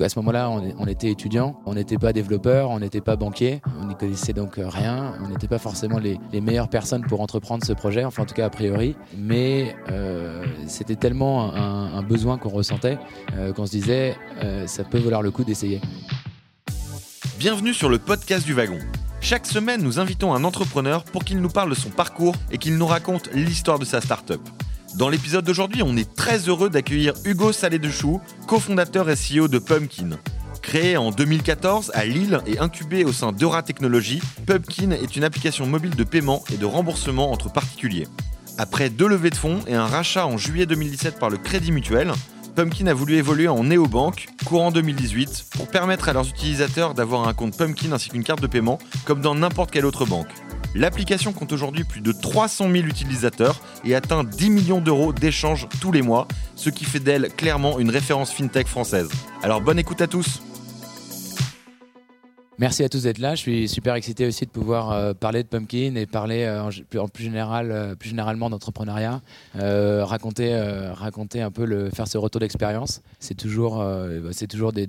À ce moment-là, on, était étudiant, on n'était pas développeur, on n'était pas banquier, on n'y connaissait donc rien, on n'était pas forcément les, meilleures personnes pour entreprendre ce projet, enfin en tout cas a priori, mais euh, c'était tellement un, besoin qu'on ressentait euh, qu'on se disait euh, ça peut valoir le coup d'essayer. Bienvenue sur le podcast du wagon. Chaque semaine, nous invitons un entrepreneur pour qu'il nous parle de son parcours et qu'il nous raconte l'histoire de sa start-up. Dans l'épisode d'aujourd'hui, on est très heureux d'accueillir Hugo Salé de Chou, cofondateur et CEO de Pumpkin. Créé en 2014 à Lille et incubé au sein d'Eura Technologies, Pumpkin est une application mobile de paiement et de remboursement entre particuliers. Après deux levées de fonds et un rachat en juillet 2017 par le Crédit Mutuel, Pumpkin a voulu évoluer en néobanque courant 2018 pour permettre à leurs utilisateurs d'avoir un compte Pumpkin ainsi qu'une carte de paiement comme dans n'importe quelle autre banque. L'application compte aujourd'hui plus de 300 000 utilisateurs et atteint 10 millions d'euros d'échanges tous les mois, ce qui fait d'elle clairement une référence fintech française. Alors bonne écoute à tous Merci à tous d'être là. Je suis super excité aussi de pouvoir euh, parler de Pumpkin et parler euh, en, plus, général, euh, plus généralement d'entrepreneuriat, raconter, raconter un peu le, faire ce retour d'expérience. C'est toujours, c'est toujours des,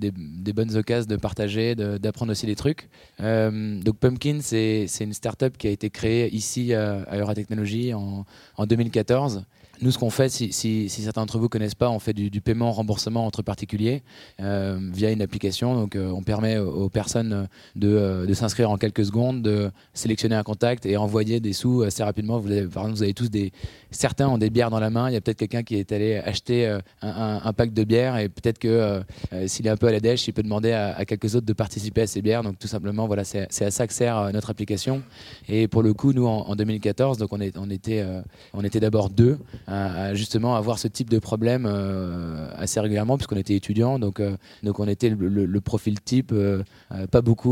bonnes occasions de partager, d'apprendre aussi des trucs. donc Pumpkin, c'est une startup qui a été créée ici à Eurotechnologie en, en 2014. Nous, ce qu'on fait, si, certains d'entre vous ne connaissent pas, on fait du, paiement remboursement entre particuliers via une application. Donc, on permet aux personnes euh, de, s'inscrire en quelques secondes, de sélectionner un contact et envoyer des sous assez rapidement. Vous avez, par exemple, vous avez tous des. Certains ont des bières dans la main. Il y a peut-être quelqu'un qui est allé acheter un, pack de bières et peut-être que s'il est un peu à la dèche, il peut demander à, quelques autres de participer à ces bières. Donc, tout simplement, voilà, c'est à ça que sert notre application. Et pour le coup, nous, en, 2014, donc on, était, était d'abord deux à, justement avoir ce type de problème euh, assez régulièrement puisqu'on était étudiant donc euh, donc on était le, profil type euh, pas beaucoup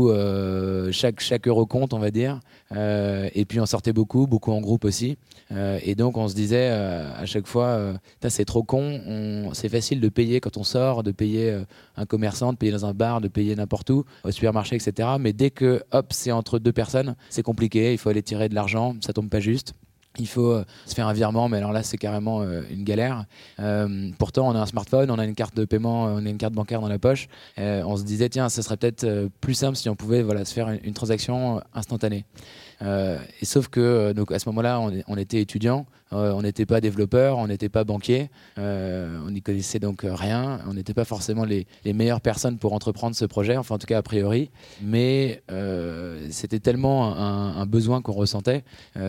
chaque chaque euro compte on va dire. Et puis on sortait beaucoup beaucoup en groupe aussi. Et donc on se disait à chaque fois c'est trop con. C'est facile de payer quand on sort de payer un commerçant de payer dans un bar de payer n'importe où au supermarché etc mais dès que hop c'est entre deux personnes c'est compliqué. Il faut aller tirer de l'argent. Ça tombe pas juste il faut euh, se faire un virement, mais alors là, c'est carrément euh, une galère. Euh, pourtant, on a un smartphone, on a une carte de paiement, on a une carte bancaire dans la poche. on se disait, tiens, ça serait peut-être plus simple si on pouvait voilà, se faire une, transaction instantanée. et sauf que donc à ce moment-là, on, était étudiant, on n'était pas développeur, on n'était pas banquier, on n'y connaissait donc rien, on n'était pas forcément les, meilleures personnes pour entreprendre ce projet, enfin en tout cas a priori, mais c'était tellement un, besoin qu'on ressentait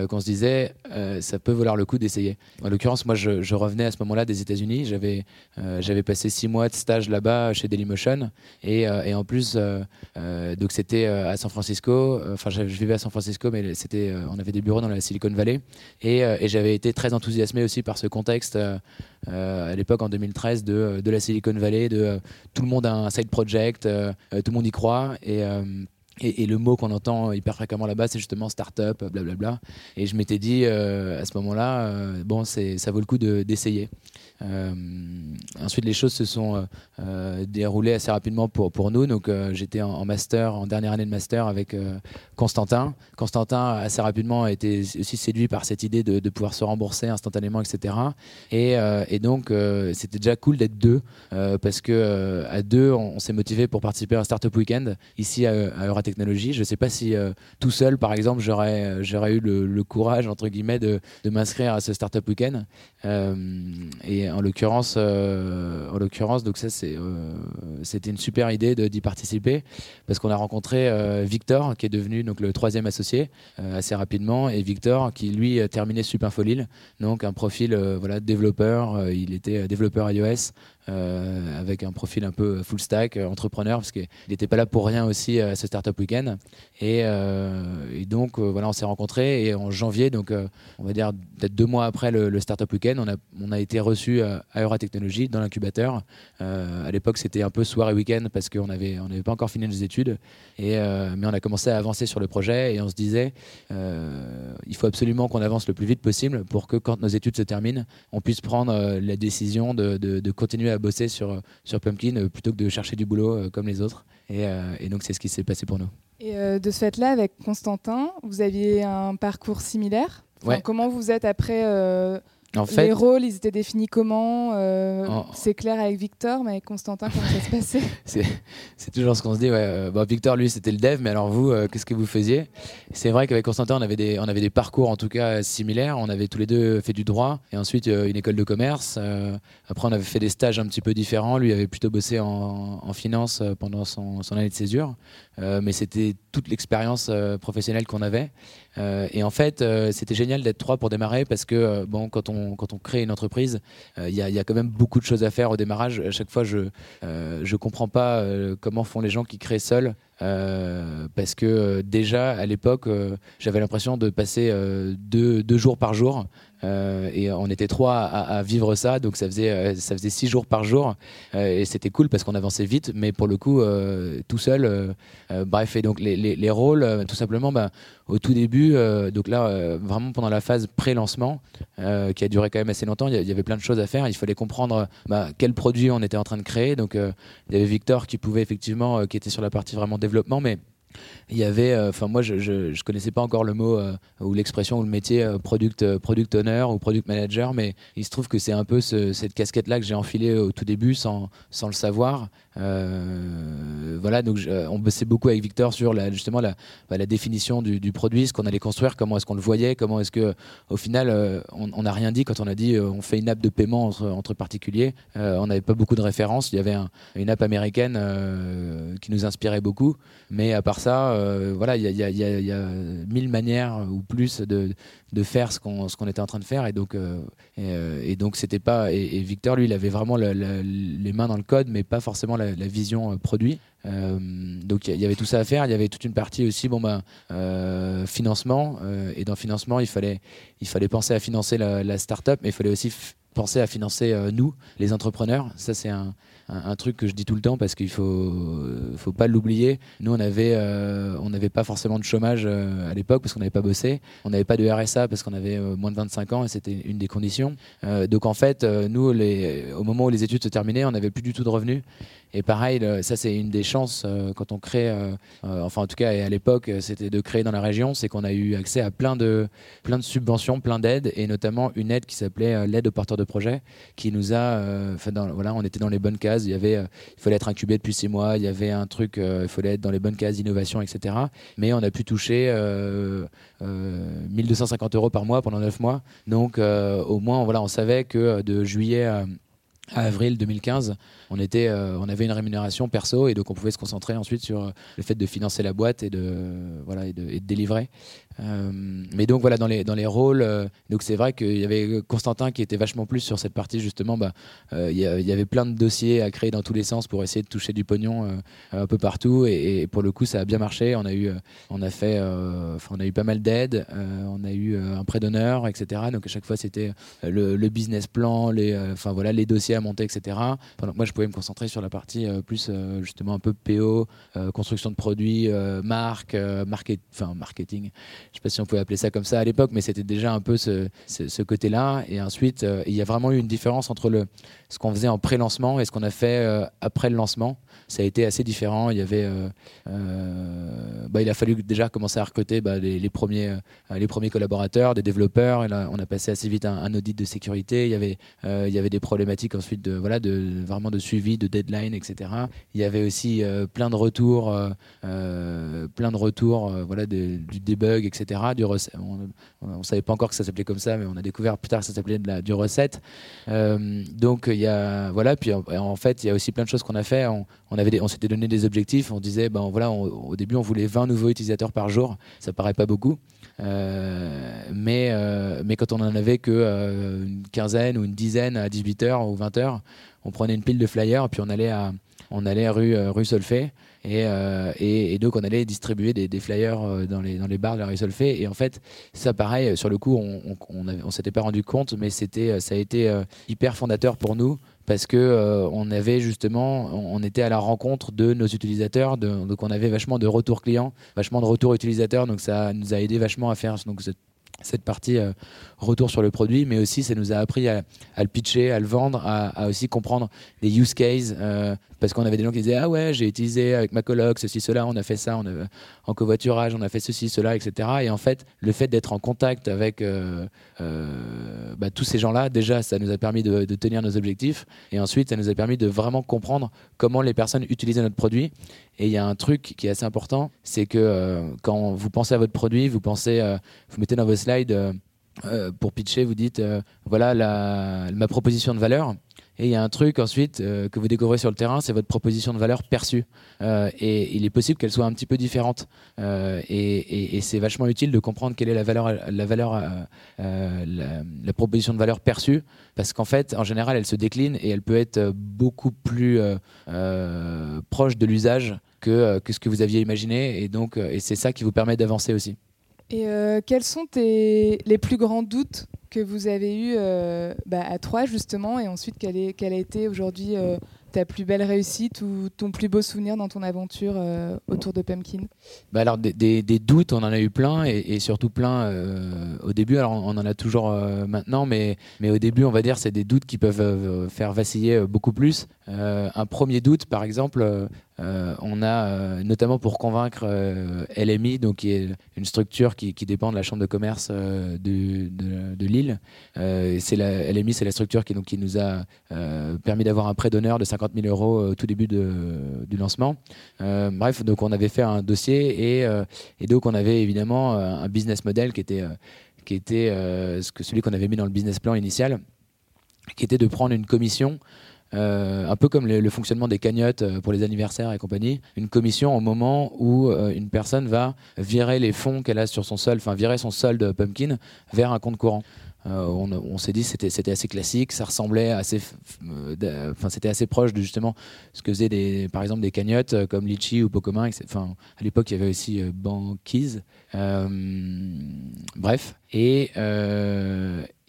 qu'on se disait euh, ça peut valoir le coup d'essayer. En l'occurrence, moi, je, revenais à ce moment-là des États-Unis. J'avais euh, j'avais passé six mois de stage là-bas chez Dailymotion et, euh, et en plus, donc c'était à San Francisco. Enfin, je vivais à San Francisco, mais c'était on avait des bureaux dans la Silicon Valley et j'avais été très enthousiasmé aussi par ce contexte à l'époque en 2013 de, de, la Silicon Valley, de tout le monde a un side project, tout le monde y croit. Et et, le mot qu'on entend hyper fréquemment là-bas, c'est justement start-up, blablabla. Et je m'étais dit euh, à ce moment-là, euh, bon, ça vaut le coup d'essayer. Euh, ensuite, les choses se sont déroulées assez rapidement pour, nous. Donc, j'étais en, master, en dernière année de master avec Constantin. Constantin, assez rapidement, a été aussi séduit par cette idée de, pouvoir se rembourser instantanément, etc. Et, et donc, c'était déjà cool d'être deux parce que à deux, on, s'est motivé pour participer à un Startup Weekend ici à, à Euratechnologie. Je ne sais pas si tout seul, par exemple, j'aurais j'aurais eu le, courage, entre guillemets, de, m'inscrire à ce Startup Weekend. et en l'occurrence, euh, en l'occurrence, donc euh, c'était une super idée d'y participer parce qu'on a rencontré euh, Victor qui est devenu donc le troisième associé assez rapidement et Victor qui lui a terminé Supinfolil, donc un profil voilà développeur, il était développeur iOS euh, avec un profil un peu full stack, euh, entrepreneur, parce qu'il n'était pas là pour rien aussi à ce Startup Weekend. Et, euh, donc, voilà, on s'est rencontrés et en janvier, donc on va dire peut-être deux mois après le, Startup Weekend, on a, on a été reçu à Eura Technologies dans l'incubateur. à l'époque, c'était un peu soir et week-end parce qu'on n'avait on pas encore fini nos études. Et, mais on a commencé à avancer sur le projet et on se disait, il faut absolument qu'on avance le plus vite possible pour que quand nos études se terminent, on puisse prendre la décision de, de, de continuer à bosser sur, sur Pumpkin euh, plutôt que de chercher du boulot euh, comme les autres. Et, euh, et donc, c'est ce qui s'est passé pour nous. Et de ce fait-là, avec Constantin, vous aviez un parcours similaire? Comment vous êtes après En fait, les rôles, ils étaient définis comment euh, C'est clair avec Victor, mais avec Constantin, comment ça se passait C'est toujours ce qu'on se dit. Ouais. Bon, Victor, lui, c'était le dev, mais alors vous, qu'est-ce que vous faisiez? C'est vrai qu'avec Constantin, on avait, des, on avait des parcours en tout cas similaires. On avait tous les deux fait du droit et ensuite une école de commerce. après, on avait fait des stages un petit peu différents. Lui avait plutôt bossé en, en finance pendant son, son, année de césure, mais c'était toute l'expérience professionnelle qu'on avait. Euh, et en fait, euh, c'était génial d'être trois pour démarrer parce que euh, bon, quand on, quand on crée une entreprise, il y, y, a quand même beaucoup de choses à faire au démarrage. À chaque fois, je ne comprends pas comment font les gens qui créent seuls. Parce que déjà à l'époque, j'avais l'impression de passer deux, jours par jour euh, et on était trois à, vivre ça, donc ça faisait, euh, ça faisait six jours par jour. Euh, et c'était cool parce qu'on avançait vite, mais pour le coup, tout seul. bref, et donc les, les, rôles, tout simplement, bah, au tout début, donc là, vraiment pendant la phase pré-lancement, qui a duré quand même assez longtemps, il y, avait plein de choses à faire. Il fallait comprendre bah, quel produit on était en train de créer. Donc il y avait Victor qui pouvait effectivement, qui était sur la partie vraiment développement, mais il y avait, euh, enfin moi je, je, connaissais pas encore le mot euh, ou l'expression ou le métier euh, product, product owner ou product manager, mais il se trouve que c'est un peu cette casquette-là que j'ai enfilée au tout début sans, sans le savoir. Voilà, donc on bossait beaucoup avec Victor sur la, justement la, bah, la définition du, du produit, ce qu'on allait construire, comment est-ce qu'on le voyait, comment est-ce que au final on n'a rien dit quand on a dit on fait une app de paiement entre, particuliers. on n'avait pas beaucoup de références. Il y avait une app américaine qui nous inspirait beaucoup, mais à part ça euh, voilà, il y a, mille manières ou plus de, faire ce qu'on était en train de faire. Et donc, euh, euh, et, donc c'était pas. Et, Victor, lui, il avait vraiment les mains dans le code, mais pas forcément la, vision produit. donc il y avait tout ça à faire. Il y avait toute une partie aussi, bon ben, financement. et dans financement, il fallait, il fallait penser à financer la, la start-up, mais il fallait aussi penser à financer nous, les entrepreneurs. Ça, c'est un, un, truc que je dis tout le temps parce qu'il faut, faut pas l'oublier. Nous, on euh, n'avait pas forcément de chômage euh, à l'époque parce qu'on n'avait pas bossé. On n'avait pas de RSA parce qu'on avait euh, moins de 25 ans et c'était une des conditions. donc en fait, nous, les, au moment où les études se terminaient, on n'avait plus du tout de revenus. Et pareil, ça c'est une des chances quand on crée, enfin en tout cas à l'époque, c'était de créer dans la région, c'est qu'on a eu accès à plein de, plein de subventions, plein d'aides et notamment une aide qui s'appelait l'aide aux porteurs de projet, qui nous a, voilà, on était dans les bonnes cases il, euh, fallait être incubé depuis six mois, il y avait un truc, euh, il fallait être dans les bonnes cases d'innovation, etc. Mais on a pu toucher 1250 euh, euros par mois pendant neuf mois. Donc au moins, voilà, on savait que de juillet à avril 2015, on, était, on avait une rémunération perso et donc on pouvait se concentrer ensuite sur le fait de financer la boîte et de, voilà, et de, et de délivrer. Euh, mais donc voilà, dans les, dans les rôles, euh, donc c'est vrai qu'il y avait Constantin qui était vachement plus sur cette partie justement. Bah, euh, il y, avait plein de dossiers à créer dans tous les sens pour essayer de toucher du pognon un peu partout. Et, pour le coup, ça a bien marché. On a eu, on a fait, on a eu pas mal d'aides. on a eu un prêt d'honneur, etc. Donc à chaque fois, c'était le, business plan, les, enfin voilà, les dossiers à monter, etc. Pendant moi, je pouvais me concentrer sur la partie plus justement un peu PO, construction de produits, marque, marketing je sais pas si on pouvait appeler ça comme ça à l'époque, mais c'était déjà un peu ce, côté-là. Et ensuite, euh, il y a vraiment eu une différence entre ce qu'on faisait en pré-lancement et ce qu'on a fait euh, après le lancement. Ça a été assez différent. Il y avait, euh, bah, il a fallu déjà commencer à recruter bah, les, premiers, collaborateurs, des développeurs. On a passé assez vite un, audit de sécurité. Il y avait, des problématiques ensuite de, vraiment de suivi, de deadline, etc. Il y avait aussi plein de retours, plein de retours, du debug, etc du on ne savait pas encore que ça s'appelait comme ça, mais on a découvert plus tard que ça s'appelait du recette. Euh, donc il y a voilà, puis en, fait il y a aussi plein de choses qu'on a fait. On, on s'était donné des objectifs. On disait ben voilà, au début on voulait 20 nouveaux utilisateurs par jour. Ça paraît pas beaucoup. Euh, mais, euh, mais quand on en avait que une quinzaine ou une dizaine à 18h ou 20h, on prenait une pile de flyers et puis on allait à, on allait rue, rue Solfay euh, et, donc on allait distribuer des, flyers euh, dans les, dans les bars de la rue. Et en fait, ça pareil, sur le coup, on on, s'était pas rendu compte, mais c'était, ça a été euh, hyper fondateur pour nous parce que on avait justement, était à la rencontre de nos utilisateurs, donc on avait vachement de retours clients, vachement de retours utilisateurs, donc ça nous a aidé vachement à faire donc cette partie euh, retour sur le produit, mais aussi ça nous a appris à, le pitcher, à le vendre, à, aussi comprendre des use cases, euh, parce qu'on avait des gens qui disaient ah ouais j'ai utilisé avec ma coloc ceci cela, on a fait ça, on a, en covoiturage on a fait ceci cela, etc. Et en fait le fait d'être en contact avec euh, bah, tous ces gens-là, déjà ça nous a permis de, de, tenir nos objectifs, et ensuite ça nous a permis de vraiment comprendre comment les personnes utilisaient notre produit. Et il y a un truc qui est assez important, c'est que quand vous pensez à votre produit, vous pensez, vous mettez dans vos slides euh, pour pitcher, vous dites euh, voilà ma proposition de valeur. Et il y a un truc ensuite euh, que vous découvrez sur le terrain, c'est votre proposition de valeur perçue. et il est possible qu'elle soit un petit peu différente. et, c'est vachement utile de comprendre quelle est la, valeur la, proposition de valeur perçue, parce qu'en fait, en général, elle se décline et elle peut être beaucoup plus proche de l'usage que, que, ce que vous aviez imaginé. Et donc, et c'est ça qui vous permet d'avancer aussi. Et euh, quels sont les plus grands doutes que vous avez eus euh, bah, à trois justement et ensuite quelle, est, quelle a été aujourd'hui euh, ta plus belle réussite ou ton plus beau souvenir dans ton aventure autour de Pumpkin? Bah alors des, doutes, on en a eu plein et, surtout plein au début. Alors on, en a toujours maintenant, mais, mais au début, on va dire, c'est des doutes qui peuvent faire vaciller beaucoup plus. un premier doute, par exemple, euh, on a euh, notamment pour convaincre euh, LMI, donc qui est une structure qui, dépend de la chambre de commerce de, Lille. c'est la LMI, c'est la structure qui, donc, qui nous a permis d'avoir un prêt d'honneur de 50 000 euros au tout début du lancement. bref, donc on avait fait un dossier et, et donc on avait évidemment un business model qui était qui était ce celui qu'on avait mis dans le business plan initial, qui était de prendre une commission euh, un peu comme le, fonctionnement des cagnottes euh, pour les anniversaires et compagnie, une commission au moment où euh, une personne va virer les fonds qu'elle a sur son solde, enfin virer son solde pumpkin vers un compte courant. On, s'est dit c'était c'était assez classique, ça ressemblait assez, enfin c'était assez proche de justement ce que faisaient par exemple des cagnottes comme Litchi ou Pocomin. Enfin à l'époque il y avait aussi Banquise. bref et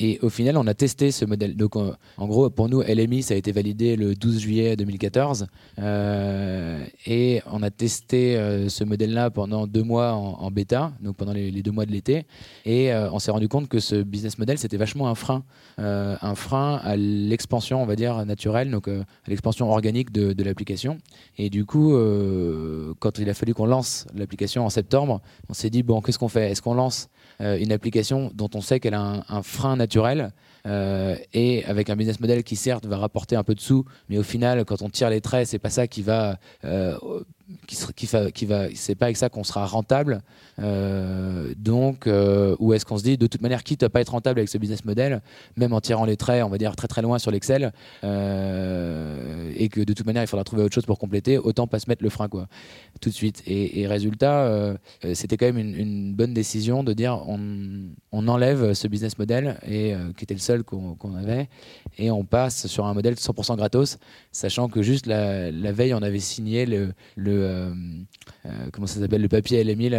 et au final, on a testé ce modèle. Donc, en, gros, pour nous, LMI, ça a été validé le 12 juillet 2014. Euh, et on a testé euh, ce modèle-là pendant deux mois en, bêta, donc pendant les, deux mois de l'été. Et euh, on s'est rendu compte que ce business model, c'était vachement un frein. un frein à l'expansion, on va dire, naturelle, donc à l'expansion organique de, l'application. Et du coup, quand il a fallu qu'on lance l'application en septembre, on s'est dit, bon, qu'est-ce qu'on fait? Est-ce qu'on lance une application dont on sait qu'elle a un, frein naturel euh, et avec un business model qui certes va rapporter un peu de sous, mais au final, quand on tire les traits, c'est pas ça qui va euh, qui, va, c'est pas avec ça qu'on sera rentable. Euh, donc, euh, où est-ce qu'on se dit, de toute manière, quitte à pas être rentable avec ce business model, même en tirant les traits, on va dire très très loin sur l'Excel, euh, et que de toute manière, il faudra trouver autre chose pour compléter, autant pas se mettre le frein quoi, tout de suite. Et, résultat, c'était quand même une, bonne décision de dire, on, on enlève ce business model et qui était le seul qu'on avait, et on passe sur un modèle 100% gratos, sachant que juste la, veille, on avait signé le, euh, euh, comment ça s'appelle le papier LMI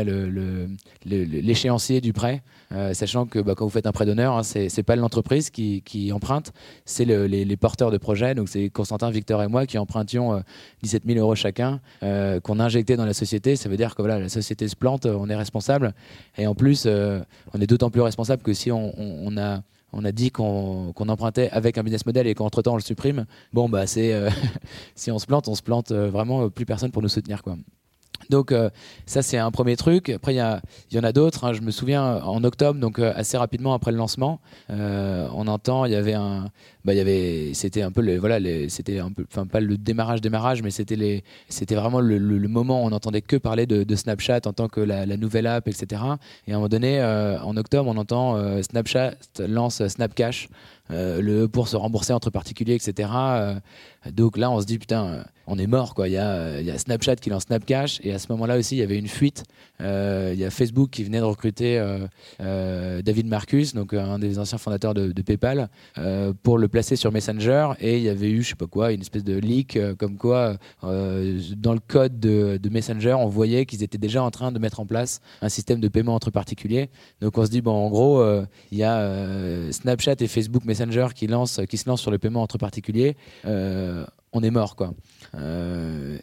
l'échéancier du prêt, euh, sachant que bah, quand vous faites un prêt d'honneur, hein, c'est pas l'entreprise qui, emprunte, c'est les, porteurs de projet. Donc c'est Constantin, Victor et moi qui empruntions 17 000 euros chacun, qu'on a injecté dans la société. Ça veut dire que voilà, la société se plante, on est responsable, et en plus, on est d'autant plus responsable que si on a on a dit qu'on empruntait avec un business model et qu'entre-temps on le supprime, bon, bah, c'est euh, si on se plante, on se plante euh, vraiment, plus personne pour nous soutenir. Quoi. Donc ça c'est un premier truc. Après il y, en a d'autres. Hein. Je me souviens en octobre, donc assez rapidement après le lancement, on entend il y avait un, bah, y avait, c'était un peu le, voilà, c'était un peu, enfin pas le démarrage démarrage, mais c'était les, c'était vraiment le, moment où on n'entendait que parler de, Snapchat en tant que la, nouvelle app, etc. Et à un moment donné, euh, en octobre, on entend euh, Snapchat lance Snapcash. Euh, le pour se rembourser entre particuliers, etc. donc là, on se dit putain, on est mort quoi. Il y a, y a, Snapchat qui lance Snapcash et à ce moment-là aussi, il y avait une fuite. Il y a Facebook qui venait de recruter David Marcus, donc un des anciens fondateurs de, de PayPal, pour le placé sur Messenger et il y avait eu, je sais pas quoi, une espèce de leak euh, comme quoi euh, dans le code de, Messenger, on voyait qu'ils étaient déjà en train de mettre en place un système de paiement entre particuliers. Donc on se dit, bon, en gros, euh, il y a Snapchat et Facebook Messenger qui, lancent, qui se lancent sur le paiement entre particuliers. on est mort, quoi.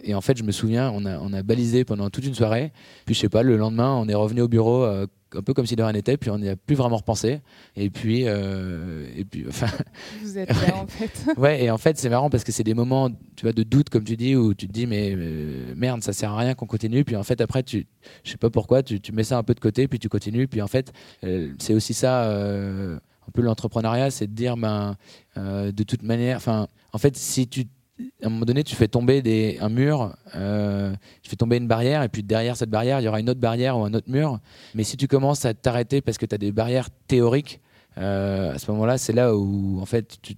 et en fait, je me souviens, on a, on a balisé pendant toute une soirée. Puis, je sais pas, le lendemain, on est revenu au bureau un peu comme si de rien n'était, puis on n'y a plus vraiment repensé. Et puis, et puis, enfin. Vous êtes là en fait. ouais, et en fait, c'est marrant parce que c'est des moments, tu vois, de doute, comme tu dis, où tu te dis, mais, merde, ça sert à rien qu'on continue. Puis en fait, après, tu, je sais pas pourquoi, tu, tu, mets ça un peu de côté, puis tu continues. Puis en fait, c'est aussi ça un peu l'entrepreneuriat, c'est de dire, ben, de toute manière, en fait, si tu à un moment donné, tu fais tomber un mur, euh, tu fais tomber une barrière, et puis derrière cette barrière, il y aura une autre barrière ou un autre mur. Mais si tu commences à t'arrêter parce que tu as des barrières théoriques, euh, à ce moment-là, c'est là où en fait, tu,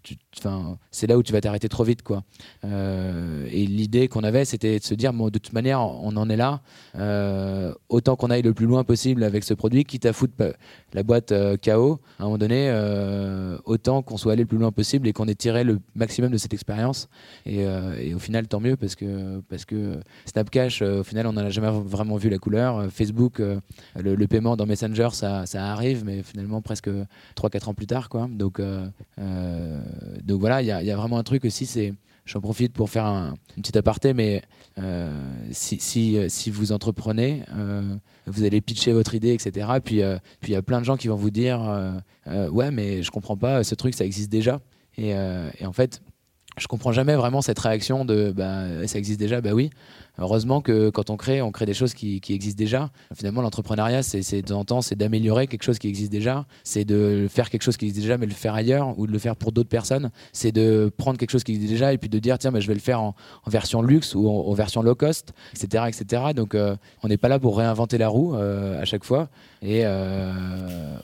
c'est là où tu vas t'arrêter trop vite, quoi. Euh, et l'idée qu'on avait, c'était de se dire, de toute manière, on en est là, euh, autant qu'on aille le plus loin possible avec ce produit, quitte à foutre la boîte KO à un moment donné, autant qu'on soit allé le plus loin possible et qu'on ait tiré le maximum de cette expérience. Et, au final, tant mieux parce que parce que Snapcash, au final, on n'en a jamais vraiment vu la couleur. Facebook, le, paiement dans Messenger, ça, ça arrive, mais finalement presque trois 3-4 ans plus tard. Quoi. Donc, euh, euh, donc voilà, il y a, vraiment un truc aussi, c'est j'en profite pour faire un, une petite aparté, mais euh, si, si, si, vous entreprenez, vous allez pitcher votre idée, etc. Puis euh, il y a plein de gens qui vont vous dire Ouais, mais je comprends pas, ce truc, ça existe déjà. Et en fait, je comprends jamais vraiment cette réaction de bah, ça existe déjà, bah oui. Heureusement que quand on crée, on crée des choses qui, existent déjà. Finalement, l'entrepreneuriat, c'est de temps en c'est d'améliorer quelque chose qui existe déjà, c'est de faire quelque chose qui existe déjà, mais le faire ailleurs ou de le faire pour d'autres personnes. C'est de prendre quelque chose qui existe déjà et puis de dire tiens, bah, je vais le faire en, version luxe ou en, version low cost, etc., etc. Donc, euh, on n'est pas là pour réinventer la roue euh, à chaque fois. Et euh,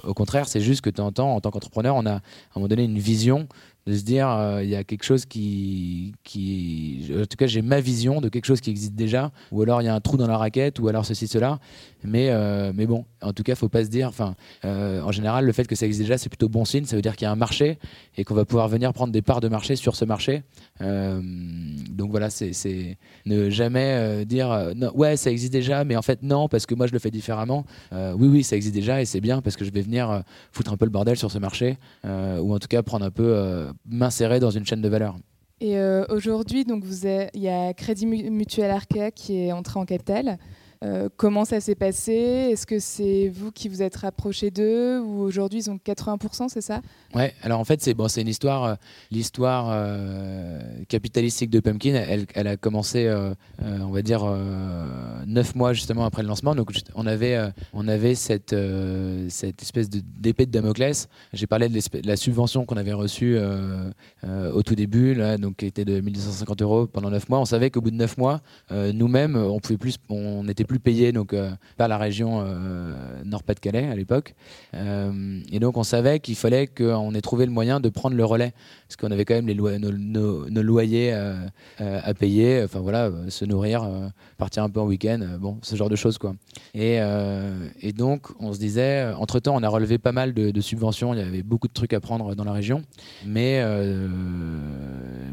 au contraire, c'est juste que de temps en temps, en tant qu'entrepreneur, on a à un moment donné une vision de se dire euh, il y a quelque chose qui, qui en tout cas j'ai ma vision de quelque chose qui existe déjà ou alors il y a un trou dans la raquette ou alors ceci cela. Mais euh, mais bon en tout cas faut pas se dire enfin euh, en général le fait que ça existe déjà c'est plutôt bon signe ça veut dire qu'il y a un marché et qu'on va pouvoir venir prendre des parts de marché sur ce marché donc voilà c'est ne jamais dire non, ouais ça existe déjà mais en fait non parce que moi je le fais différemment oui oui ça existe déjà et c'est bien parce que je vais venir foutre un peu le bordel sur ce marché ou en tout cas prendre un peu m'insérer dans une chaîne de valeur. Et euh, aujourd'hui, donc il y a Crédit Mutuel Arkea qui est entré en capital. Euh, comment ça s'est passé? Est-ce que c'est vous qui vous êtes rapproché d'eux ou aujourd'hui ils ont 80%, c'est ça? Ouais, alors en fait c'est bon, une histoire, euh, l'histoire euh, capitalistique de Pumpkin, elle, a commencé, on va dire, neuf mois justement après le lancement. Donc on avait, on avait cette, cette espèce d'épée de, Damoclès. J'ai parlé de, la subvention qu'on avait reçue au tout début, là, donc qui était de 1250 euros pendant neuf mois. On savait qu'au bout de neuf mois, nous-mêmes, on pouvait plus, on était plus payé donc euh, par la région euh, Nord-Pas-de-Calais à l'époque. Euh, et donc on savait qu'il fallait qu'on ait trouvé le moyen de prendre le relais, parce qu'on avait quand même les nos, loyers à payer, enfin voilà, se nourrir, partir un peu en week-end, bon, ce genre de choses quoi. Et, et donc on se disait, entre temps on a relevé pas mal de, subventions, il y avait beaucoup de trucs à prendre dans la région, mais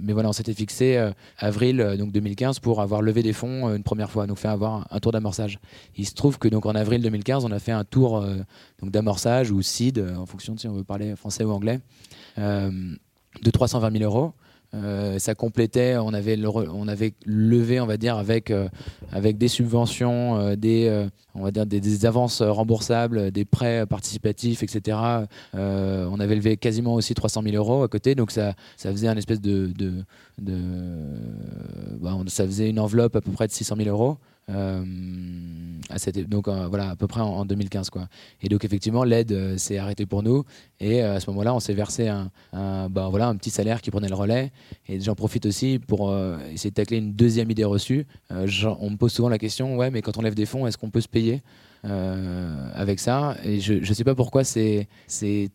mais voilà, on s'était fixé avril donc 2015 pour avoir levé des fonds une première fois, donc faire avoir un tour d'amorçage il se trouve que donc en avril 2015, on a fait un tour euh, d'amorçage ou seed, euh, en fonction de si on veut parler français ou anglais, euh, de 320 000 euros. Ça complétait, on avait, levé, on va dire, avec, avec des subventions, dire des, avances remboursables, des prêts participatifs, etc. on avait levé quasiment aussi 300 000 euros à côté, donc ça, faisait un espèce de, bah, ça faisait une enveloppe à peu près de 600 000 euros. Euh, à donc euh, voilà à peu près en, 2015 quoi et donc effectivement l'aide euh, s'est arrêtée pour nous et à ce moment-là on s'est versé un, bah, voilà un petit salaire qui prenait le relais et j'en profite aussi pour essayer de tacler une deuxième idée reçue on me pose souvent la question ouais mais quand on lève des fonds est-ce qu'on peut se payer avec ça? Et je ne sais pas pourquoi c'est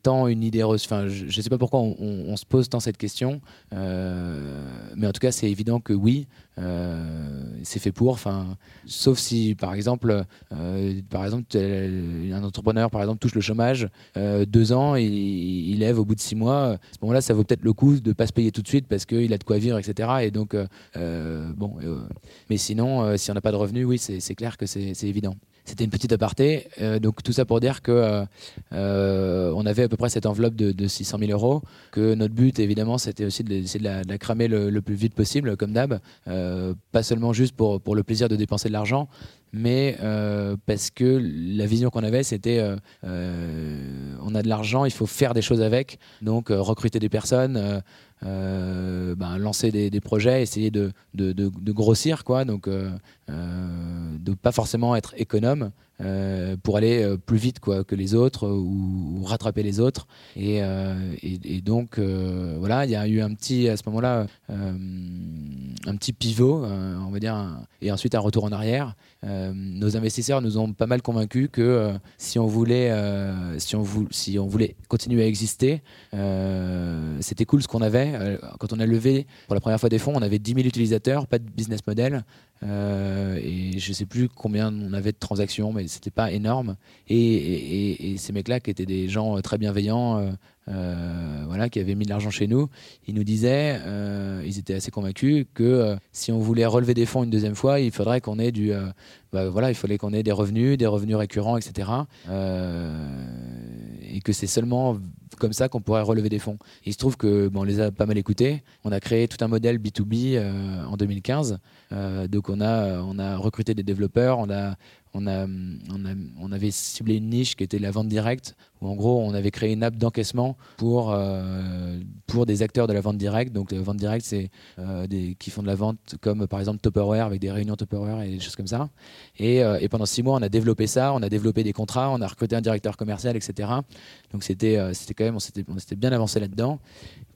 tant une idée reçue. Enfin, je ne sais pas pourquoi on, se pose tant cette question. Mais en tout cas, c'est évident que oui, c'est fait pour. Enfin, sauf si, par exemple, par exemple, un entrepreneur, par exemple, touche le chômage deux ans, il lève au bout de six mois. À ce moment-là, ça vaut peut-être le coup de pas se payer tout de suite parce qu'il a de quoi vivre, etc. Et donc, bon, mais sinon, si on n'a pas de revenus, oui, c'est clair que c'est évident C'était une petite aparté. donc tout ça pour dire que on avait à peu près cette enveloppe de, 600 000 euros. Que notre but, évidemment, c'était aussi de, de, la, de, la, cramer le, plus vite possible, comme d'hab. pas seulement juste pour, pour le plaisir de dépenser de l'argent, mais euh, parce que la vision qu'on avait, c'était euh, euh, on a de l'argent, il faut faire des choses avec, donc recruter des personnes, ben, lancer des, projets, essayer de, de, de, grossir, quoi, donc de pas forcément être économe, euh, pour aller euh, plus vite quoi, que les autres euh, ou, rattraper les autres. Et, et, donc, voilà, il y a eu un petit, à ce moment-là, un petit pivot, on va dire, et ensuite un retour en arrière. nos investisseurs nous ont pas mal convaincus que si, on voulait, si, on si on voulait continuer à exister, c'était cool ce qu'on avait. quand on a levé pour la première fois des fonds, on avait 10 000 utilisateurs, pas de business model. Euh, et je sais plus combien on avait de transactions, mais c'était pas énorme. Et, ces mecs-là, qui étaient des gens euh, très bienveillants, euh, voilà, qui avaient mis de l'argent chez nous, ils nous disaient, ils étaient assez convaincus que si on voulait relever des fonds une deuxième fois, il faudrait qu'on ait du, bah, voilà, il fallait qu'on ait des revenus, des revenus récurrents, etc. et que c'est seulement comme ça qu'on pourrait relever des fonds. il se trouve que bon, on les a pas mal écoutés. On a créé tout un modèle B2B en 2015. donc on a, on a recruté des développeurs, on a, on, avait ciblé une niche qui était la vente directe, où en gros on avait créé une app d'encaissement pour, euh, des acteurs de la vente directe. Donc la vente directe, c'est euh, des qui font de la vente comme par exemple Tupperware avec des réunions Tupperware et des choses comme ça. Et, euh, pendant six mois, on a développé ça, on a développé des contrats, on a recruté un directeur commercial, etc. Donc c'était c'était quand même, on s'était bien avancé là-dedans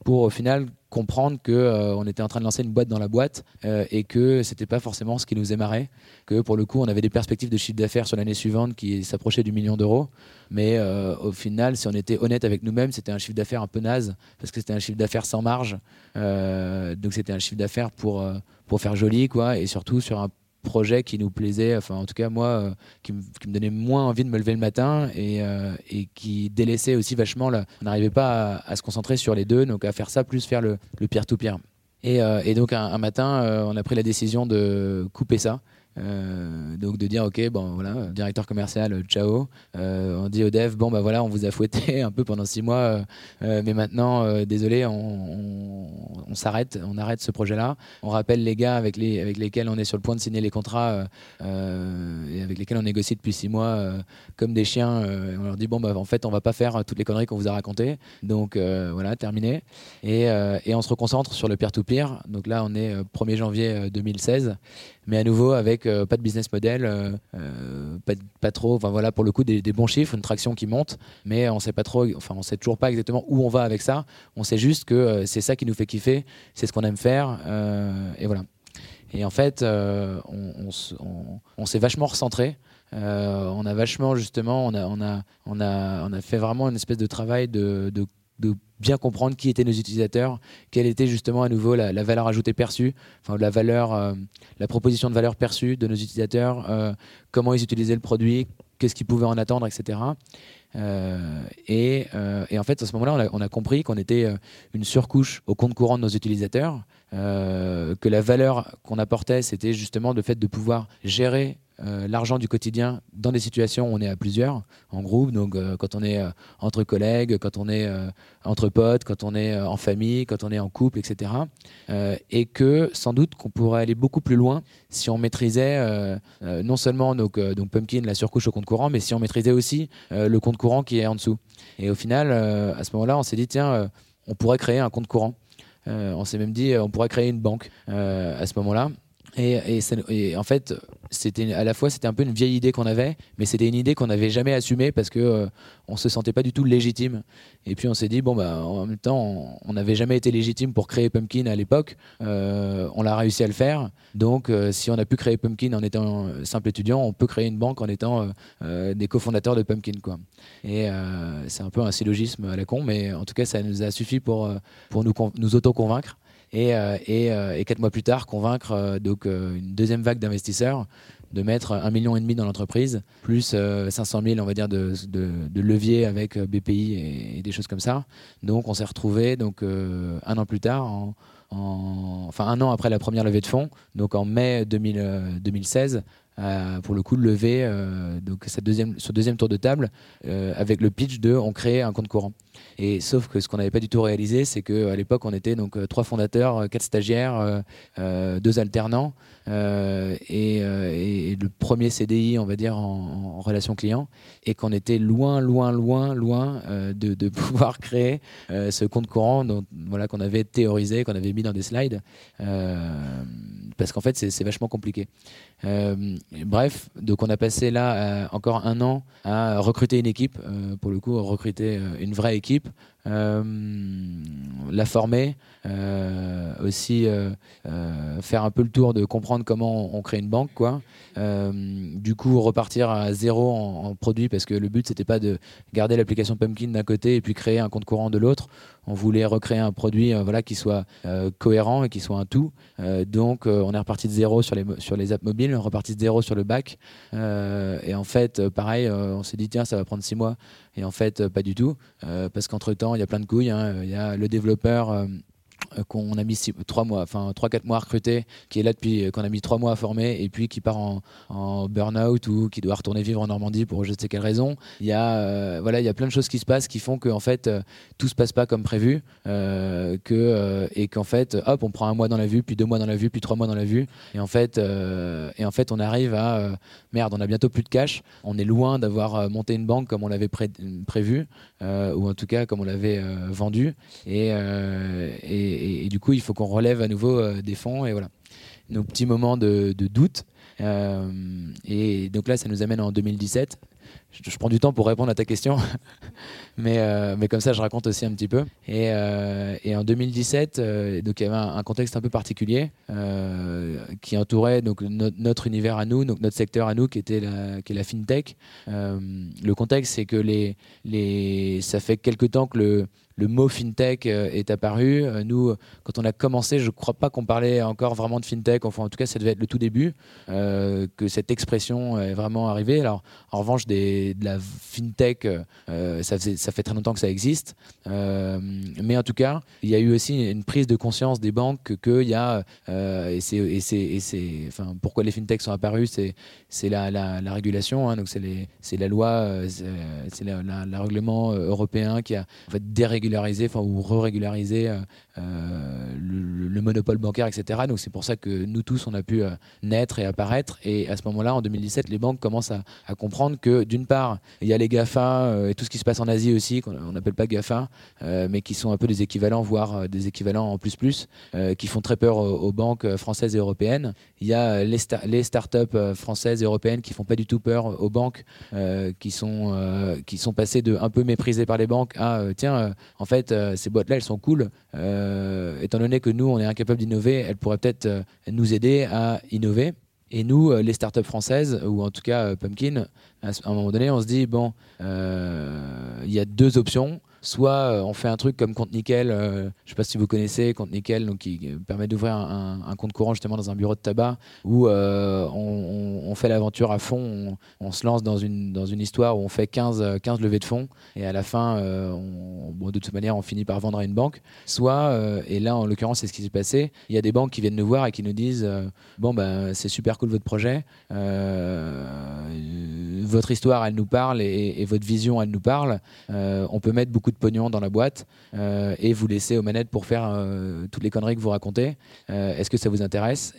pour au final comprendre que euh, on était en train de lancer une boîte dans la boîte euh, et que c'était pas forcément ce qui nous émarait, que pour le coup on avait des perspectives de chiffre d'affaires sur l'année suivante qui s'approchaient du million d'euros, mais euh, au final si on était honnête avec nous-mêmes c'était un chiffre d'affaires un peu naze parce que c'était un chiffre d'affaires sans marge, donc c'était un chiffre d'affaires pour pour faire joli quoi et surtout sur un projet qui nous plaisait, enfin en tout cas moi, euh, qui, me donnait moins envie de me lever le matin et, euh, et qui délaissait aussi vachement, on n'arrivait pas à, se concentrer sur les deux, donc à faire ça plus faire le peer-to-peer. Et, euh, et, donc un matin, on a pris la décision de couper ça. Euh, donc de dire ok bon voilà directeur commercial ciao. Euh, on dit au dev bon bah voilà on vous a fouetté un peu pendant six mois euh, mais maintenant désolé on, s'arrête on arrête ce projet là on rappelle les gars avec, les, avec lesquels on est sur le point de signer les contrats et avec lesquels on négocie depuis six mois comme des chiens on leur dit bon bah en fait on va pas faire toutes les conneries qu'on vous a racontées. Donc voilà terminé. Et, et, on se reconcentre sur le peer-to-peer. Donc là on est 1er janvier 2016 mais à nouveau avec euh, pas de business model, euh, euh, pas, trop, enfin voilà pour le coup des, bons chiffres, une traction qui monte, mais on sait pas trop, enfin on sait toujours pas exactement où on va avec ça. On sait juste que c'est ça qui nous fait kiffer, c'est ce qu'on aime faire, et voilà. Et en fait, on, s'est vachement recentré. on a vachement justement, on a, on a, on a, fait vraiment une espèce de travail de de bien comprendre qui étaient nos utilisateurs, quelle était justement à nouveau la, valeur ajoutée perçue, enfin la valeur, euh, la proposition de valeur perçue de nos utilisateurs, euh, comment ils utilisaient le produit, qu'est-ce qu'ils pouvaient en attendre, etc. Euh, et, en fait, à ce moment-là, on, a, compris qu'on était une surcouche au compte courant de nos utilisateurs, que la valeur qu'on apportait, c'était justement le fait de pouvoir gérer euh, l'argent du quotidien dans des situations où on est à plusieurs, en groupe, donc euh, quand on est euh, entre collègues, quand on est entre potes, quand on est en famille, quand on est en couple, etc. et que sans doute qu'on pourrait aller beaucoup plus loin si on maîtrisait non seulement donc, donc Pumpkin, la surcouche au compte courant, mais si on maîtrisait aussi le compte courant qui est en dessous. Et au final, à ce moment-là, on s'est dit, tiens, on pourrait créer un compte courant. on s'est même dit, on pourrait créer une banque à ce moment-là. Et, en fait, à la fois c'était un peu une vieille idée qu'on avait, mais c'était une idée qu'on n'avait jamais assumée parce que euh, on se sentait pas du tout légitime. Et puis on s'est dit bon bah en même temps on n'avait jamais été légitime pour créer Pumpkin à l'époque, euh, on l'a réussi à le faire. Donc euh, si on a pu créer Pumpkin en étant simple étudiant, on peut créer une banque en étant des cofondateurs de Pumpkin quoi. Et c'est un peu un syllogisme à la con, mais en tout cas ça nous a suffi pour pour nous nous auto convaincre et, euh, euh, et, quatre mois plus tard convaincre euh, donc une deuxième vague d'investisseurs de mettre un million et demi dans l'entreprise, plus 500 000 on va dire de, levier avec BPI et, des choses comme ça. Donc on s'est retrouvé donc un an plus tard, en, enfin un an après la première levée de fonds, donc en mai 2016, pour le coup levé donc cette deuxième, ce deuxième tour de table avec le pitch de on crée un compte courant. Et sauf que ce qu'on n'avait pas du tout réalisé, c'est qu'à l'époque, on était donc trois fondateurs, quatre stagiaires, deux alternants et, le premier CDI, on va dire, en, relation client, et qu'on était loin, loin, loin, loin de, de, pouvoir créer ce compte courant dont, voilà, qu'on avait théorisé, qu'on avait mis dans des slides, parce qu'en fait, c'est vachement compliqué. Euh, bref, donc on a passé là euh, encore un an à recruter une équipe, euh, pour le coup, recruter une vraie équipe, la former, aussi faire un peu le tour de comprendre comment on, crée une banque, quoi. du coup, repartir à zéro en, en produit parce que le but c'était pas de garder l'application Pumpkin d'un côté et puis créer un compte courant de l'autre on voulait recréer un produit euh, voilà, qui soit euh, cohérent et qui soit un tout. Euh, donc on est reparti de zéro sur les, sur les apps mobiles, on reparti de zéro sur le bac. et en fait, pareil, on s'est dit, tiens, ça va prendre six mois. Et en fait, pas du tout, parce qu'entre-temps, il y a plein de couilles. Hein. Il y a le développeur euh, qu'on a mis trois mois, enfin trois quatre mois à recruter, qui est là depuis euh, qu'on a mis trois mois à former, et puis qui part en, en burn-out ou qui doit retourner vivre en Normandie pour je ne sais quelle raison. Il y a euh, voilà, il y a plein de choses qui se passent qui font que en fait tout se passe pas comme prévu, que et qu'en fait hop on prend un mois dans la vue, puis deux mois dans la vue, puis trois mois dans la vue, et en fait et en fait on arrive à merde, on a bientôt plus de cash, on est loin d'avoir monté une banque comme on l'avait prévu, ou en tout cas comme on l'avait vendu, et, et et, du coup, il faut qu'on relève à nouveau euh, des fonds. Et voilà. Nos petits moments de, doute. Euh, et donc là, ça nous amène en 2017. Je, prends du temps pour répondre à ta question, mais, euh, mais comme ça, je raconte aussi un petit peu. Et, et en 2017, donc il y avait un, contexte un peu particulier qui entourait donc notre, univers à nous, donc notre secteur à nous, qui était la, qui est la fintech. le contexte, c'est que les, les, ça fait quelque temps que le le mot fintech euh, est apparu. Euh, nous, quand on a commencé, je ne crois pas qu'on parlait encore vraiment de fintech. Enfin, en tout cas, ça devait être le tout début euh, que cette expression est vraiment arrivée. Alors, en revanche, de la fintech, ça, fait très longtemps que ça existe. mais en tout cas, il y a eu aussi une prise de conscience des banques qu'il y a, et c'est, enfin, pourquoi les fintechs sont apparus, c'est, la, la, régulation. Hein. donc, c'est, la loi, c'est, le règlement européen qui a fait dérégulé régulariser, enfin, ou re-régulariser euh, euh, le, monopole bancaire, etc. Donc c'est pour ça que nous tous, on a pu euh, naître et apparaître. Et à ce moment-là, en 2017, les banques commencent à, comprendre que d'une part, il y a les GAFA et tout ce qui se passe en Asie aussi, qu'on n'appelle pas GAFA, mais qui sont un peu des équivalents, voire des équivalents en plus plus, qui font très peur aux, banques françaises et européennes. Il y a les, les startups françaises et européennes qui font pas du tout peur aux banques, qui, sont, qui sont passées de un peu méprisées par les banques à tiens, en fait, euh, ces boîtes-là, elles sont cool. Euh, étant donné que nous, on est incapable d'innover, elles pourraient peut-être euh, nous aider à innover. Et nous, les startups françaises, ou en tout cas Pumpkin, à un moment donné, on se dit, bon, il y a deux options soit euh, on fait un truc comme Compte Nickel, euh, je ne sais pas si vous connaissez Compte Nickel, donc qui euh, permet d'ouvrir un, compte courant justement dans un bureau de tabac, où on, fait l'aventure à fond, on, se lance dans une, dans une histoire où on fait 15, 15 levées de fonds, et à la fin, bon, de toute manière, on finit par vendre à une banque. Soit, et là en l'occurrence c'est ce qui s'est passé, il y a des banques qui viennent nous voir et qui nous disent, bon ben c'est super cool votre projet, votre histoire elle nous parle et, votre vision elle nous parle, on peut mettre beaucoup de pognon dans la boîte euh, et vous laisser aux manettes pour faire euh, toutes les conneries que vous racontez. Euh, est-ce que ça vous intéresse?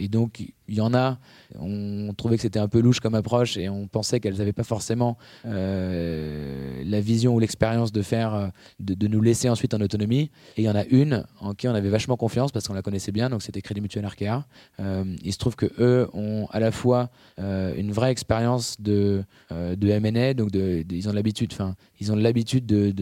Et donc, il y en a, on trouvait que c'était un peu louche comme approche et on pensait qu'elles n'avaient pas forcément la vision ou l'expérience de faire, de, nous laisser ensuite en autonomie. Et il y en a une en qui on avait vachement confiance parce qu'on la connaissait bien, donc c'était Crédit Mutuel Arkea. il se trouve que eux ont à la fois une vraie expérience de, de M&A, donc ils ont l'habitude, enfin, ils ont l'habitude de,